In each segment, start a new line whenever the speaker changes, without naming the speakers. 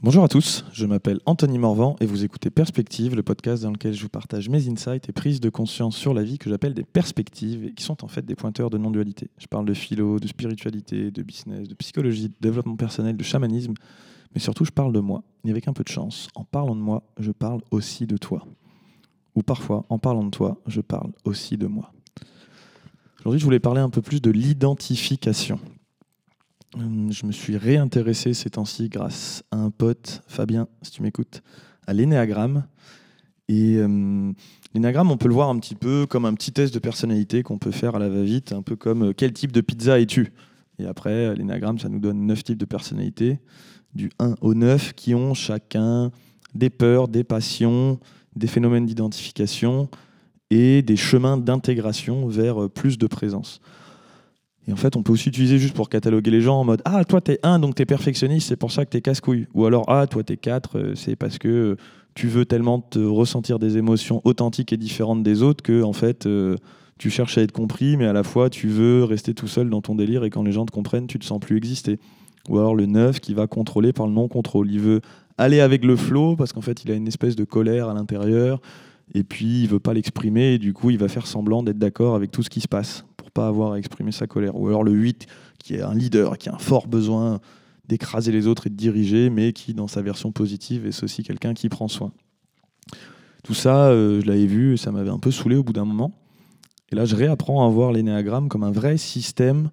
Bonjour à tous, je m'appelle Anthony Morvan et vous écoutez Perspective, le podcast dans lequel je vous partage mes insights et prises de conscience sur la vie que j'appelle des perspectives et qui sont en fait des pointeurs de non-dualité. Je parle de philo, de spiritualité, de business, de psychologie, de développement personnel, de chamanisme, mais surtout je parle de moi. Et avec un peu de chance, en parlant de moi, je parle aussi de toi. Ou parfois, en parlant de toi, je parle aussi de moi. Aujourd'hui, je voulais parler un peu plus de l'identification. Hum, je me suis réintéressé ces temps-ci grâce à un pote, Fabien, si tu m'écoutes, à l'énéagramme. Et hum, on peut le voir un petit peu comme un petit test de personnalité qu'on peut faire à la va-vite, un peu comme euh, quel type de pizza es-tu? Et après, l'énéagramme, ça nous donne neuf types de personnalités, du 1 au 9, qui ont chacun des peurs, des passions, des phénomènes d'identification et des chemins d'intégration vers euh, plus de présence. Et en fait, on peut aussi utiliser juste pour cataloguer les gens en mode Ah, toi, t'es un, donc t'es perfectionniste, c'est pour ça que t'es casse-couille. Ou alors Ah, toi, t'es quatre, euh, c'est parce que euh, tu veux tellement te ressentir des émotions authentiques et différentes des autres que, en fait, euh, tu cherches à être compris, mais à la fois, tu veux rester tout seul dans ton délire et quand les gens te comprennent, tu te sens plus exister. Ou alors le neuf qui va contrôler par le non-contrôle. Il veut aller avec le flow parce qu'en fait, il a une espèce de colère à l'intérieur et puis il veut pas l'exprimer et du coup, il va faire semblant d'être d'accord avec tout ce qui se passe pas avoir à exprimer sa colère. Ou alors le 8, qui est un leader, qui a un fort besoin d'écraser les autres et de diriger, mais qui, dans sa version positive, est aussi quelqu'un qui prend soin. Tout ça, euh, je l'avais vu, et ça m'avait un peu saoulé au bout d'un moment. Et là, je réapprends à voir l'énéagramme comme un vrai système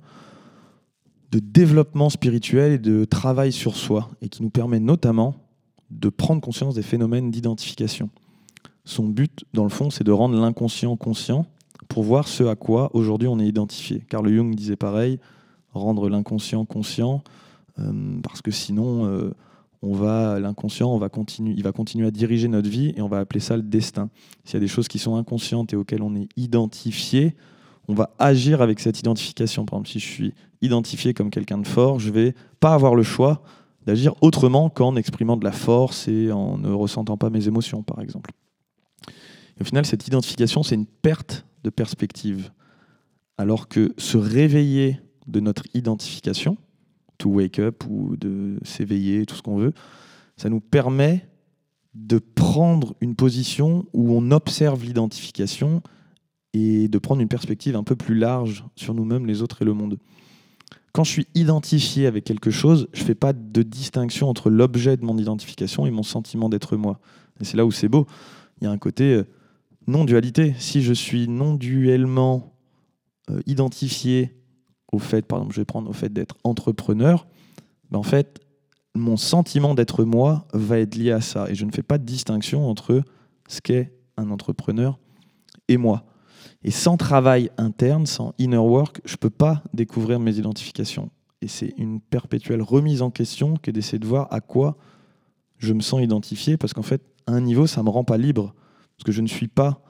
de développement spirituel et de travail sur soi, et qui nous permet notamment de prendre conscience des phénomènes d'identification. Son but, dans le fond, c'est de rendre l'inconscient conscient pour voir ce à quoi aujourd'hui on est identifié. Carl Jung disait pareil, rendre l'inconscient conscient, euh, parce que sinon, euh, on va l'inconscient, on va continuer, il va continuer à diriger notre vie et on va appeler ça le destin. S'il y a des choses qui sont inconscientes et auxquelles on est identifié, on va agir avec cette identification. Par exemple, si je suis identifié comme quelqu'un de fort, je vais pas avoir le choix d'agir autrement qu'en exprimant de la force et en ne ressentant pas mes émotions, par exemple. Au final, cette identification, c'est une perte de perspective. Alors que se réveiller de notre identification, to wake up ou de s'éveiller, tout ce qu'on veut, ça nous permet de prendre une position où on observe l'identification et de prendre une perspective un peu plus large sur nous-mêmes, les autres et le monde. Quand je suis identifié avec quelque chose, je ne fais pas de distinction entre l'objet de mon identification et mon sentiment d'être moi. Et c'est là où c'est beau. Il y a un côté, euh, non-dualité. Si je suis non-duellement euh, identifié au fait, par exemple, je vais prendre au fait d'être entrepreneur, ben en fait, mon sentiment d'être moi va être lié à ça. Et je ne fais pas de distinction entre ce qu'est un entrepreneur et moi. Et sans travail interne, sans inner work, je ne peux pas découvrir mes identifications. Et c'est une perpétuelle remise en question que d'essayer de voir à quoi je me sens identifié, parce qu'en fait, à un niveau, ça ne me rend pas libre. Parce que je ne suis pas,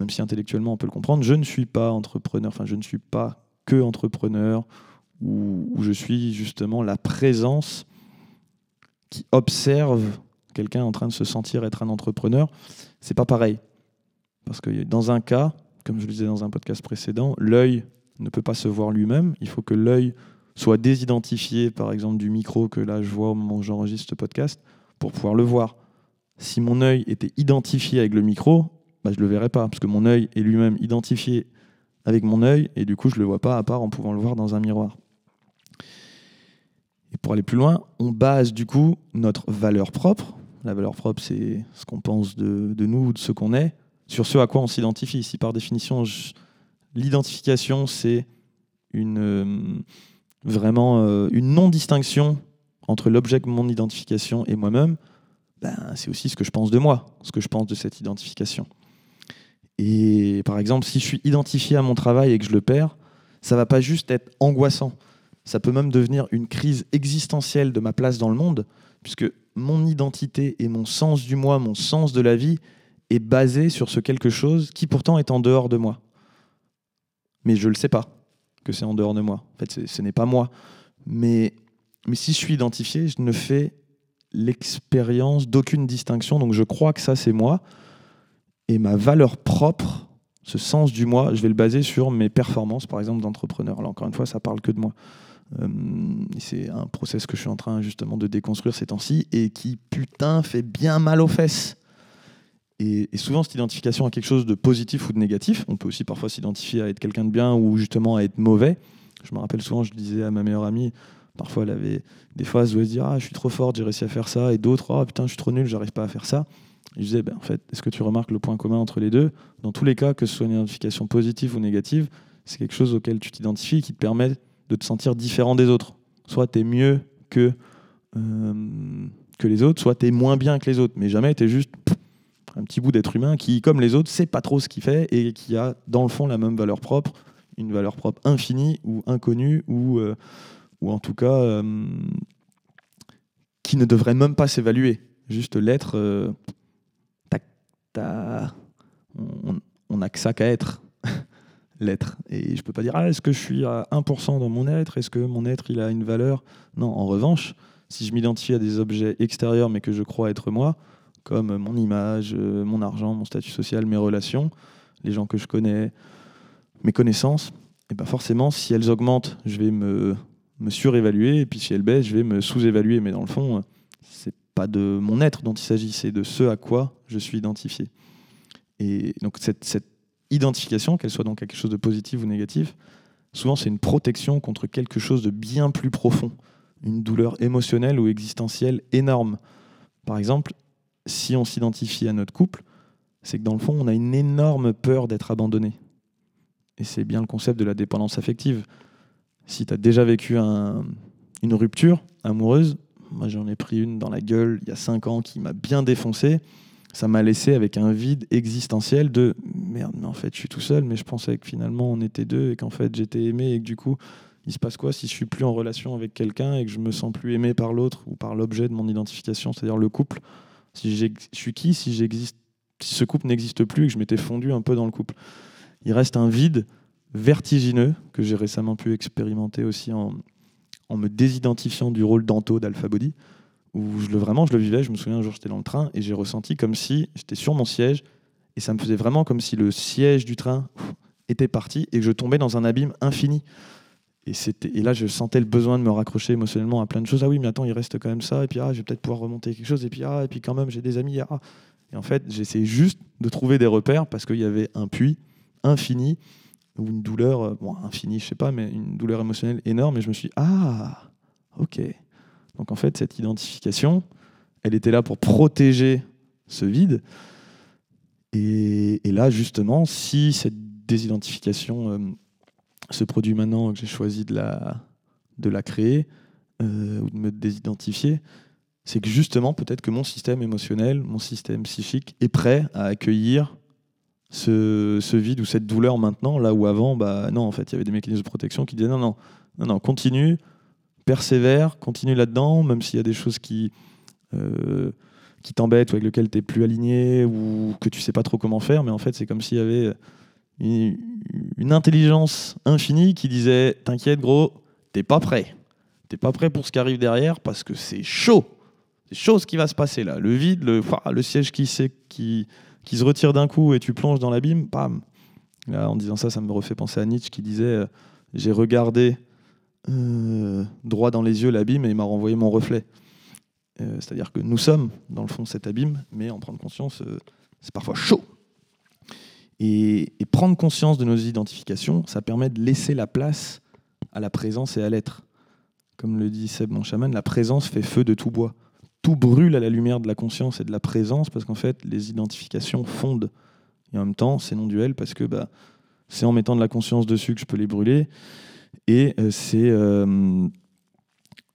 même si intellectuellement on peut le comprendre, je ne suis pas entrepreneur, enfin je ne suis pas que entrepreneur, où, je suis justement la présence qui observe quelqu'un en train de se sentir être un entrepreneur. C'est pas pareil. Parce que dans un cas, comme je le disais dans un podcast précédent, l'œil ne peut pas se voir lui-même. Il faut que l'œil soit désidentifié, par exemple, du micro que là je vois au moment où j'enregistre ce podcast, pour pouvoir le voir si mon œil était identifié avec le micro, bah, je ne le verrais pas, parce que mon œil est lui-même identifié avec mon œil, et du coup, je ne le vois pas à part en pouvant le voir dans un miroir. Et pour aller plus loin, on base du coup notre valeur propre, la valeur propre c'est ce qu'on pense de, de, nous, de ce qu'on est, sur ce à quoi on s'identifie. Si par définition, l'identification c'est euh, vraiment euh, une non-distinction entre l'objet de mon identification et moi-même, ben, c'est aussi ce que je pense de moi, ce que je pense de cette identification. Et par exemple, si je suis identifié à mon travail et que je le perds, ça va pas juste être angoissant, ça peut même devenir une crise existentielle de ma place dans le monde, puisque mon identité et mon sens du moi, mon sens de la vie est basé sur ce quelque chose qui pourtant est en dehors de moi. Mais je ne le sais pas que c'est en dehors de moi. En fait, ce n'est pas moi. Mais, mais si je suis identifié, je ne fais l'expérience d'aucune distinction. Donc je crois que ça, c'est moi. Et ma valeur propre, ce sens du moi, je vais le baser sur mes performances, par exemple, d'entrepreneur. Alors encore une fois, ça parle que de moi. Euh, c'est un process que je suis en train justement de déconstruire ces temps-ci et qui, putain, fait bien mal aux fesses. Et, souvent, cette identification à quelque chose de positif ou de négatif, on peut aussi parfois s'identifier à être quelqu'un de bien ou justement à être mauvais. Je me rappelle souvent, je disais à ma meilleure amie, parfois elle avait des phases où elle se disait Ah, je suis trop forte, j'ai réussi à faire ça, et d'autres Ah, putain, je suis trop nul, j'arrive pas à faire ça. Je disais ben, En fait, est-ce que tu remarques le point commun entre les deux? Dans tous les cas, que ce soit une identification positive ou négative, c'est quelque chose auquel tu t'identifies qui te permet de te sentir différent des autres. Soit tu es mieux que, euh, que les autres, soit tu es moins bien que les autres. Mais jamais tu es juste un petit bout d'être humain qui, comme les autres, sait pas trop ce qu'il fait et qui a, dans le fond, la même valeur propre, une valeur propre infinie ou inconnue, ou, euh, ou en tout cas euh, qui ne devrait même pas s'évaluer. Juste l'être, on n'a que ça qu'à être l'être. Et je peux pas dire, ah, est-ce que je suis à 1% dans mon être? Est-ce que mon être, il a une valeur? Non, en revanche, si je m'identifie à des objets extérieurs, mais que je crois être moi, comme mon image, euh, mon argent, mon statut social, mes relations, les gens que je connais, mes connaissances, et ben forcément, si elles augmentent, je vais me, me surévaluer, et puis si elles baissent, je vais me sous-évaluer. Mais dans le fond, c'est pas de mon être dont il s'agit, c'est de ce à quoi je suis identifié. Et donc cette, identification, qu'elle soit donc quelque chose de positif ou négatif, souvent c'est une protection contre quelque chose de bien plus profond, une douleur émotionnelle ou existentielle énorme. Par exemple, si on s'identifie à notre couple, c'est que dans le fond, on a une énorme peur d'être abandonné. Et c'est bien le concept de la dépendance affective. Si tu as déjà vécu une rupture amoureuse, moi j'en ai pris une dans la gueule il y a 5 ans qui m'a bien défoncé, ça m'a laissé avec un vide existentiel de merde, mais en fait, je suis tout seul, mais je pensais que finalement on était deux et qu'en fait j'étais aimé et que du coup, il se passe quoi si je suis plus en relation avec quelqu'un et que je me sens plus aimé par l'autre ou par l'objet de mon identification, c'est-à-dire le couple? Si je suis qui si si ce couple n'existe plus et que je m'étais fondu un peu dans le couple? Il reste un vide vertigineux que j'ai récemment pu expérimenter aussi en, me désidentifiant du rôle d'Anto d'Alpha Body où je le, vraiment je le vivais. Je me souviens un jour j'étais dans le train et j'ai ressenti comme si j'étais sur mon siège et ça me faisait vraiment comme si le siège du train était parti et que je tombais dans un abîme infini. Et, et là, je sentais le besoin de me raccrocher émotionnellement à plein de choses. Ah oui, mais attends, il reste quand même ça. Et puis, ah, je vais peut-être pouvoir remonter quelque chose. Et puis, ah, et puis quand même, j'ai des amis. Ah. Et en fait, j'essayais juste de trouver des repères parce qu'il y avait un puits infini ou une douleur, euh, bon, infinie, je sais pas, mais une douleur émotionnelle énorme. Et je me suis dit, ah, ok, donc en fait, cette identification, elle était là pour protéger ce vide. Et, là, justement, si cette désidentification euh, se produit maintenant que j'ai choisi de la, de la créer euh, ou de me désidentifier, c'est que justement, peut-être que mon système émotionnel, mon système psychique est prêt à accueillir ce, vide ou cette douleur maintenant, là où avant, bah non, en fait, il y avait des mécanismes de protection qui disaient non, non, non, continue, persévère, continue là-dedans, même s'il y a des choses qui, euh, qui t'embêtent ou avec lesquelles tu n'es plus aligné ou que tu sais pas trop comment faire. Mais en fait, c'est comme s'il y avait une, intelligence infinie qui disait T'inquiète, gros, t'es pas prêt. T'es pas prêt pour ce qui arrive derrière parce que c'est chaud. C'est chaud ce qui va se passer là. Le vide, le, le siège qui, qui, qui se retire d'un coup et tu plonges dans l'abîme, pam. Là, en disant ça, ça me refait penser à Nietzsche qui disait euh, J'ai regardé euh, droit dans les yeux l'abîme et il m'a renvoyé mon reflet. Euh, c'est-à-dire que nous sommes, dans le fond, cet abîme, mais en prendre conscience, c'est parfois chaud. Et, prendre conscience de nos identifications, ça permet de laisser la place à la présence et à l'être. Comme le dit Seb, mon chaman, la présence fait feu de tout bois. Tout brûle à la lumière de la conscience et de la présence parce qu'en fait, les identifications fondent. Et en même temps, c'est non-duel parce que bah, c'est en mettant de la conscience dessus que je peux les brûler. Et euh, euh,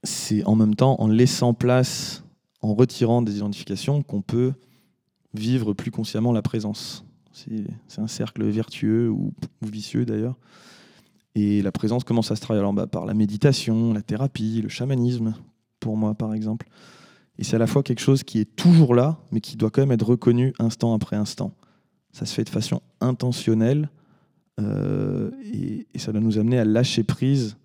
c'est en même temps en laissant place, en retirant des identifications, qu'on peut vivre plus consciemment la présence. C'est un cercle vertueux ou, vicieux d'ailleurs. Et la présence commence à se travailler alors, bah, par la méditation, la thérapie, le chamanisme, pour moi par exemple. Et c'est à la fois quelque chose qui est toujours là, mais qui doit quand même être reconnu instant après instant. Ça se fait de façon intentionnelle, euh, et, ça doit nous amener à lâcher prise,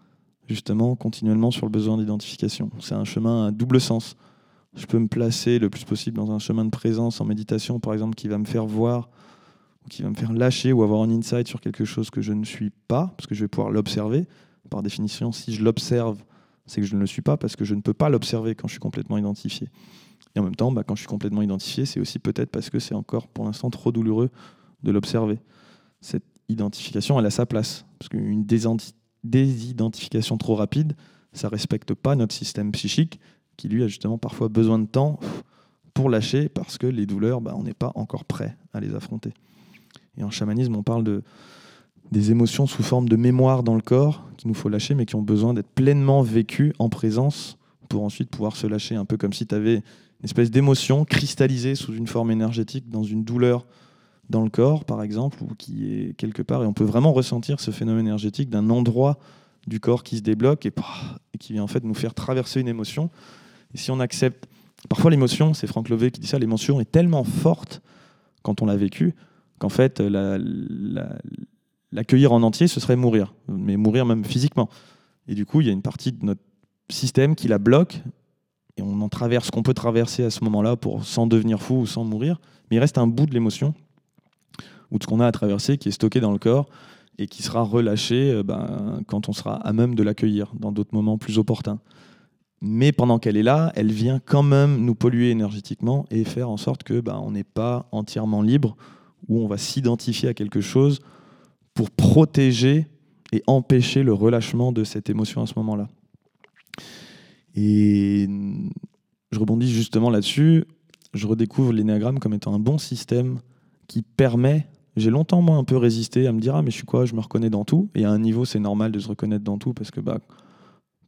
justement, continuellement sur le besoin d'identification. C'est un chemin à double sens. Je peux me placer le plus possible dans un chemin de présence en méditation, par exemple, qui va me faire voir, ou qui va me faire lâcher ou avoir un insight sur quelque chose que je ne suis pas, parce que je vais pouvoir l'observer. par définition, si je l'observe, c'est que je ne le suis pas parce que je ne peux pas l'observer quand je suis complètement identifié. Et en même temps, bah, quand je suis complètement identifié, c'est aussi peut-être parce que c'est encore pour l'instant trop douloureux de l'observer. Cette identification, elle a sa place. Parce qu'une désidentification trop rapide, ça ne respecte pas notre système psychique qui, lui, a justement parfois besoin de temps pour lâcher parce que les douleurs, bah, on n'est pas encore prêt à les affronter. Et en chamanisme, on parle de, des émotions sous forme de mémoire dans le corps qu'il nous faut lâcher, mais qui ont besoin d'être pleinement vécues en présence pour ensuite pouvoir se lâcher, un peu comme si tu avais une espèce d'émotion cristallisée sous une forme énergétique dans une douleur dans le corps, par exemple, ou qui est quelque part, et on peut vraiment ressentir ce phénomène énergétique d'un endroit du corps qui se débloque et, qui vient en fait nous faire traverser une émotion. Et si on accepte, parfois l'émotion, c'est Franck Lové qui dit ça, l'émotion est tellement forte quand on l'a vécue qu'en fait l'accueillir en entier, ce serait mourir, mais mourir même physiquement. Et du coup, il y a une partie de notre système qui la bloque et on en traverse ce qu'on peut traverser à ce moment-là pour sans devenir fou ou sans mourir, mais il reste un bout de l'émotion ou de ce qu'on a à traverser qui est stocké dans le corps et qui sera relâché euh, ben, quand on sera à même de l'accueillir dans d'autres moments plus opportuns. Mais pendant qu'elle est là, elle vient quand même nous polluer énergétiquement et faire en sorte que ben, on n'est pas entièrement libre, ou on va s'identifier à quelque chose pour protéger et empêcher le relâchement de cette émotion à ce moment-là. Et je rebondis justement là-dessus, je redécouvre l'énéagramme comme étant un bon système qui permet j'ai longtemps, moi, un peu résisté à me dire Ah, mais je suis quoi? Je me reconnais dans tout. Et à un niveau, c'est normal de se reconnaître dans tout parce que bah,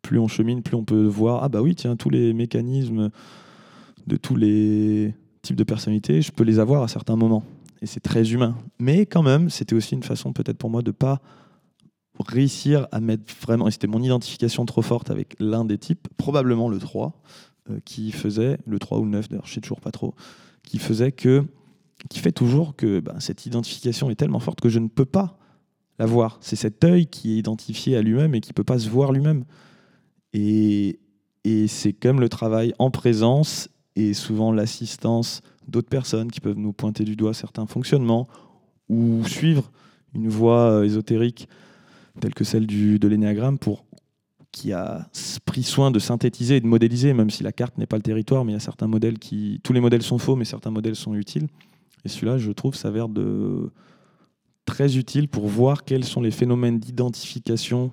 plus on chemine, plus on peut voir Ah, bah oui, tiens, tous les mécanismes de tous les types de personnalités, je peux les avoir à certains moments. Et c'est très humain. Mais quand même, c'était aussi une façon, peut-être pour moi, de pas réussir à mettre vraiment. Et c'était mon identification trop forte avec l'un des types, probablement le 3, euh, qui faisait, le 3 ou le 9, d'ailleurs, je sais toujours pas trop, qui faisait que qui fait toujours que ben, cette identification est tellement forte que je ne peux pas la voir. C'est cet œil qui est identifié à lui-même et qui peut pas se voir lui-même. Et, et c'est comme le travail en présence et souvent l'assistance d'autres personnes qui peuvent nous pointer du doigt certains fonctionnements ou suivre une voie euh, ésotérique telle que celle du, de l'énéagramme pour qui a pris soin de synthétiser et de modéliser, même si la carte n'est pas le territoire, mais il y a certains modèles qui... Tous les modèles sont faux, mais certains modèles sont utiles. Et celui-là, je trouve, s'avère de très utile pour voir quels sont les phénomènes d'identification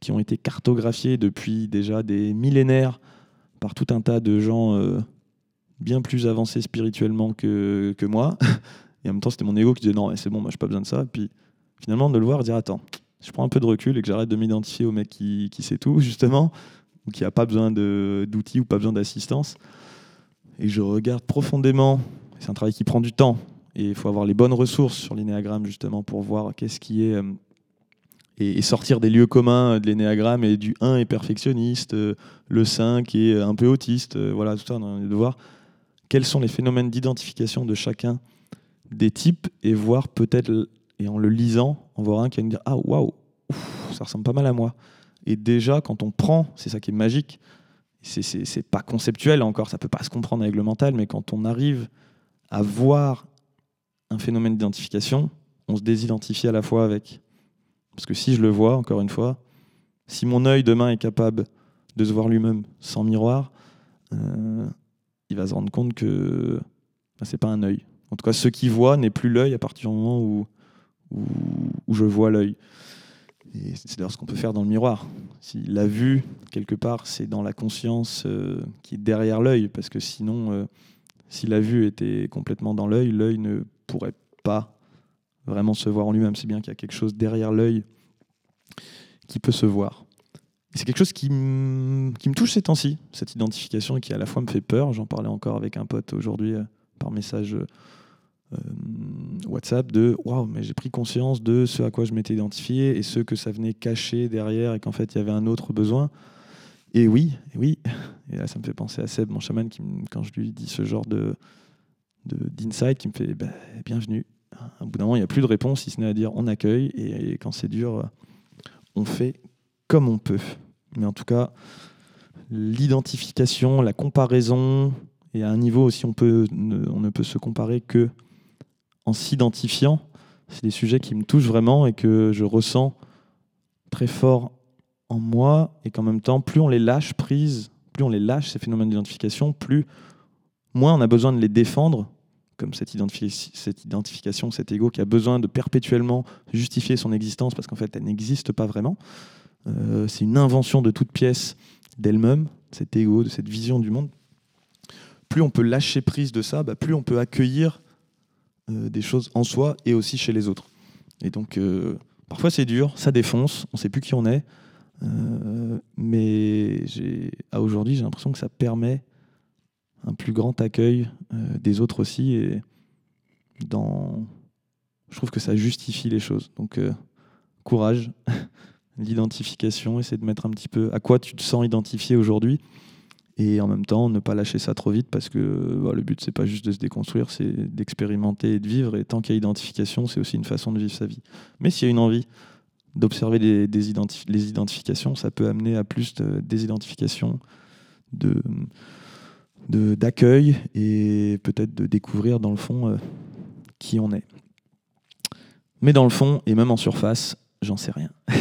qui ont été cartographiés depuis déjà des millénaires par tout un tas de gens euh, bien plus avancés spirituellement que, moi. Et en même temps, c'était mon ego qui disait non, c'est bon, moi, je n'ai pas besoin de ça. Et puis finalement, de le voir dire attends, je prends un peu de recul et que j'arrête de m'identifier au mec qui, qui, sait tout, justement, ou qui n'a pas besoin d'outils ou pas besoin d'assistance. Et je regarde profondément, c'est un travail qui prend du temps, et il faut avoir les bonnes ressources sur l'énéagramme justement pour voir qu'est-ce qui est. Euh, et, sortir des lieux communs de l'énéagramme et du 1 est perfectionniste, euh, le 5 est un peu autiste, euh, voilà, tout ça, on a de voir quels sont les phénomènes d'identification de chacun des types et voir peut-être, et en le lisant, en voir un qui va nous dire Ah waouh, ça ressemble pas mal à moi. Et déjà, quand on prend, c'est ça qui est magique, c'est pas conceptuel encore, ça peut pas se comprendre avec le mental, mais quand on arrive à voir un phénomène d'identification, on se désidentifie à la fois avec. Parce que si je le vois, encore une fois, si mon œil demain est capable de se voir lui-même sans miroir, euh, il va se rendre compte que bah, c'est pas un œil. En tout cas, ce qui voit n'est plus l'œil à partir du moment où, où, je vois l'œil. Et c'est d'ailleurs ce qu'on peut faire dans le miroir. Si la vue, quelque part, c'est dans la conscience euh, qui est derrière l'œil, parce que sinon, euh, si la vue était complètement dans l'œil, l'œil ne pourrait pas vraiment se voir en lui-même. C'est bien qu'il y a quelque chose derrière l'œil qui peut se voir. C'est quelque chose qui, me touche ces temps-ci, cette identification, et qui à la fois me fait peur. J'en parlais encore avec un pote aujourd'hui euh, par message euh, WhatsApp de waouh, mais j'ai pris conscience de ce à quoi je m'étais identifié et ce que ça venait cacher derrière et qu'en fait il y avait un autre besoin. Et oui, oui, et là ça me fait penser à Seb, mon chaman, qui, quand je lui dis ce genre de, d'insight qui me fait bah, bienvenue. À bout d'un moment, il n'y a plus de réponse, si ce n'est à dire on accueille, et, quand c'est dur, on fait comme on peut. Mais en tout cas, l'identification, la comparaison, et à un niveau aussi, on, ne peut se comparer que en s'identifiant. C'est des sujets qui me touchent vraiment et que je ressens très fort en moi et qu'en même temps, plus on les lâche prise, plus on les lâche, ces phénomènes d'identification, plus moins on a besoin de les défendre, comme cette, cette identification, cet ego qui a besoin de perpétuellement justifier son existence parce qu'en fait, elle n'existe pas vraiment. Euh, c'est une invention de toute pièce d'elle-même, cet ego, de cette vision du monde. Plus on peut lâcher prise de ça, bah, plus on peut accueillir euh, des choses en soi et aussi chez les autres. Et donc, euh, parfois c'est dur, ça défonce, on ne sait plus qui on est. Mais à aujourd'hui, j'ai l'impression que ça permet un plus grand accueil des autres aussi. Et dans... je trouve que ça justifie les choses. Donc, courage, l'identification, essayer de mettre un petit peu à quoi tu te sens identifié aujourd'hui. Et en même temps, ne pas lâcher ça trop vite parce que bah, le but, c'est pas juste de se déconstruire, c'est d'expérimenter et de vivre. Et tant qu'il y a identification, c'est aussi une façon de vivre sa vie. Mais s'il y a une envie, d'observer les, identifications, ça peut amener à plus de désidentification, de, d'accueil et peut-être de découvrir dans le fond euh, qui on est. Mais dans le fond, et même en surface, j'en sais rien.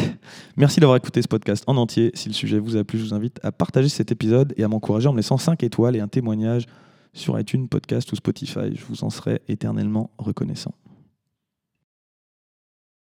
Merci d'avoir écouté ce podcast en entier. Si le sujet vous a plu, je vous invite à partager cet épisode et à m'encourager en me laissant 5 étoiles et un témoignage sur iTunes, Podcast ou Spotify. Je vous en serai éternellement reconnaissant.